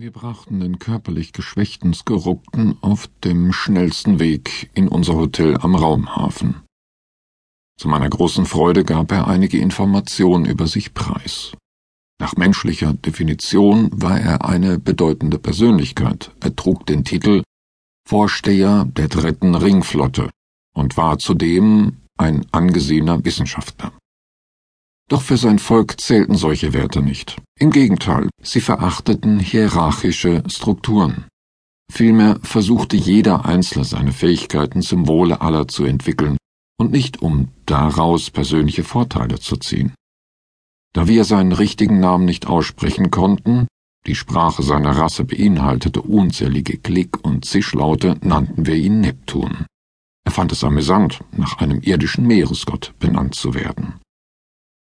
Wir brachten den körperlich geschwächten Skorupten auf dem schnellsten Weg in unser Hotel am Raumhafen. Zu meiner großen Freude gab er einige Informationen über sich preis. Nach menschlicher Definition war er eine bedeutende Persönlichkeit. Er trug den Titel Vorsteher der dritten Ringflotte und war zudem ein angesehener Wissenschaftler. Doch für sein Volk zählten solche Werte nicht. Im Gegenteil, sie verachteten hierarchische Strukturen. Vielmehr versuchte jeder Einzelne seine Fähigkeiten zum Wohle aller zu entwickeln und nicht um daraus persönliche Vorteile zu ziehen. Da wir seinen richtigen Namen nicht aussprechen konnten, die Sprache seiner Rasse beinhaltete unzählige Klick- und Zischlaute, nannten wir ihn Neptun. Er fand es amüsant, nach einem irdischen Meeresgott benannt zu werden.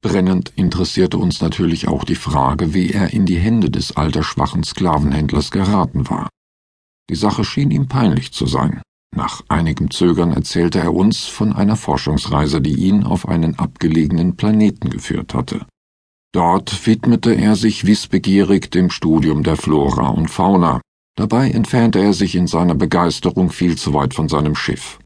Brennend interessierte uns natürlich auch die Frage, wie er in die Hände des altersschwachen Sklavenhändlers geraten war. Die Sache schien ihm peinlich zu sein. Nach einigem Zögern erzählte er uns von einer Forschungsreise, die ihn auf einen abgelegenen Planeten geführt hatte. Dort widmete er sich wissbegierig dem Studium der Flora und Fauna. Dabei entfernte er sich in seiner Begeisterung viel zu weit von seinem Schiff.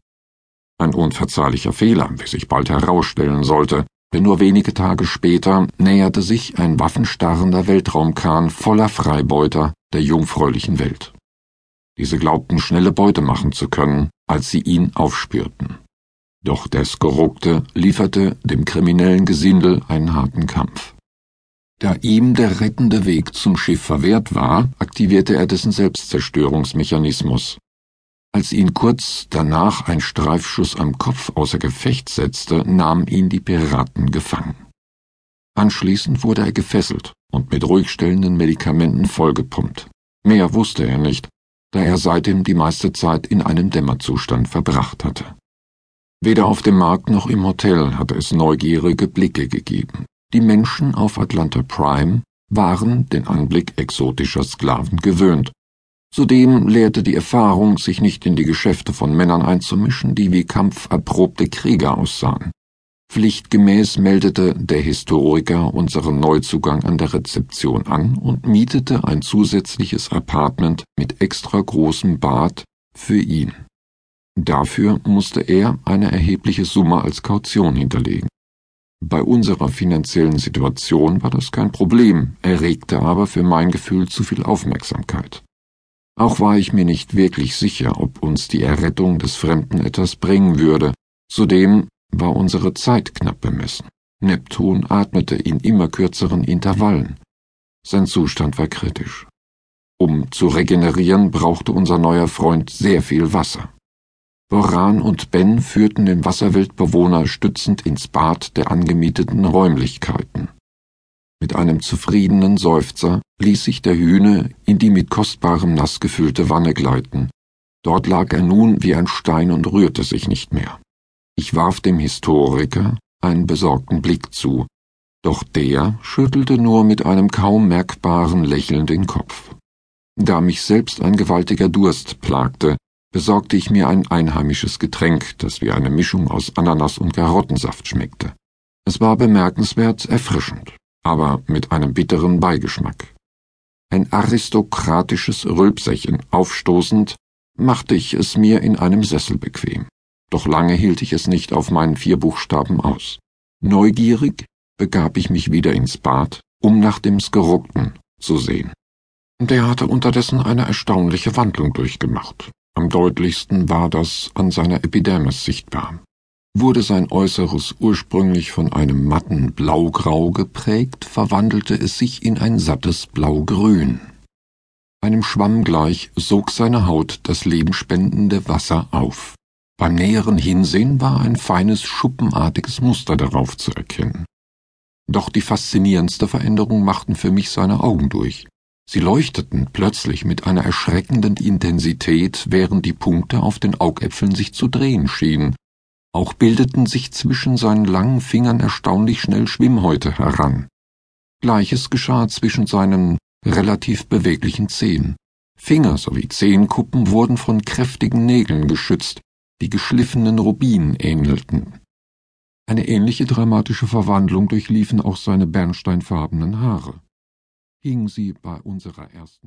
Ein unverzeihlicher Fehler, wie sich bald herausstellen sollte, denn nur wenige Tage später näherte sich ein waffenstarrender Weltraumkahn voller Freibeuter der jungfräulichen Welt. Diese glaubten schnelle Beute machen zu können, als sie ihn aufspürten. Doch der Skorukte lieferte dem kriminellen Gesindel einen harten Kampf. Da ihm der rettende Weg zum Schiff verwehrt war, aktivierte er dessen Selbstzerstörungsmechanismus als ihn kurz danach ein Streifschuss am Kopf außer Gefecht setzte, nahmen ihn die Piraten gefangen. Anschließend wurde er gefesselt und mit ruhigstellenden Medikamenten vollgepumpt. Mehr wusste er nicht, da er seitdem die meiste Zeit in einem Dämmerzustand verbracht hatte. Weder auf dem Markt noch im Hotel hatte es neugierige Blicke gegeben. Die Menschen auf Atlanta Prime waren den Anblick exotischer Sklaven gewöhnt Zudem lehrte die Erfahrung, sich nicht in die Geschäfte von Männern einzumischen, die wie kampferprobte Krieger aussahen. Pflichtgemäß meldete der Historiker unseren Neuzugang an der Rezeption an und mietete ein zusätzliches Apartment mit extra großem Bad für ihn. Dafür musste er eine erhebliche Summe als Kaution hinterlegen. Bei unserer finanziellen Situation war das kein Problem, erregte aber für mein Gefühl zu viel Aufmerksamkeit. Auch war ich mir nicht wirklich sicher, ob uns die Errettung des Fremden etwas bringen würde. Zudem war unsere Zeit knapp bemessen. Neptun atmete in immer kürzeren Intervallen. Sein Zustand war kritisch. Um zu regenerieren, brauchte unser neuer Freund sehr viel Wasser. Boran und Ben führten den Wasserweltbewohner stützend ins Bad der angemieteten Räumlichkeiten. Mit einem zufriedenen Seufzer ließ sich der Hühne in die mit kostbarem Nass gefüllte Wanne gleiten. Dort lag er nun wie ein Stein und rührte sich nicht mehr. Ich warf dem Historiker einen besorgten Blick zu, doch der schüttelte nur mit einem kaum merkbaren Lächeln den Kopf. Da mich selbst ein gewaltiger Durst plagte, besorgte ich mir ein einheimisches Getränk, das wie eine Mischung aus Ananas und Karottensaft schmeckte. Es war bemerkenswert erfrischend aber mit einem bitteren Beigeschmack. Ein aristokratisches Rülpserchen aufstoßend, machte ich es mir in einem Sessel bequem. Doch lange hielt ich es nicht auf meinen vier Buchstaben aus. Neugierig begab ich mich wieder ins Bad, um nach dem Skorukten zu sehen. Der hatte unterdessen eine erstaunliche Wandlung durchgemacht. Am deutlichsten war das an seiner Epidermis sichtbar. Wurde sein Äußeres ursprünglich von einem matten Blaugrau geprägt, verwandelte es sich in ein sattes Blaugrün. Einem Schwamm gleich sog seine Haut das lebenspendende Wasser auf. Beim näheren Hinsehen war ein feines schuppenartiges Muster darauf zu erkennen. Doch die faszinierendste Veränderung machten für mich seine Augen durch. Sie leuchteten plötzlich mit einer erschreckenden Intensität, während die Punkte auf den Augäpfeln sich zu drehen schienen, auch bildeten sich zwischen seinen langen Fingern erstaunlich schnell Schwimmhäute heran. Gleiches geschah zwischen seinen relativ beweglichen Zehen. Finger sowie Zehenkuppen wurden von kräftigen Nägeln geschützt, die geschliffenen Rubinen ähnelten. Eine ähnliche dramatische Verwandlung durchliefen auch seine bernsteinfarbenen Haare. Hingen sie bei unserer ersten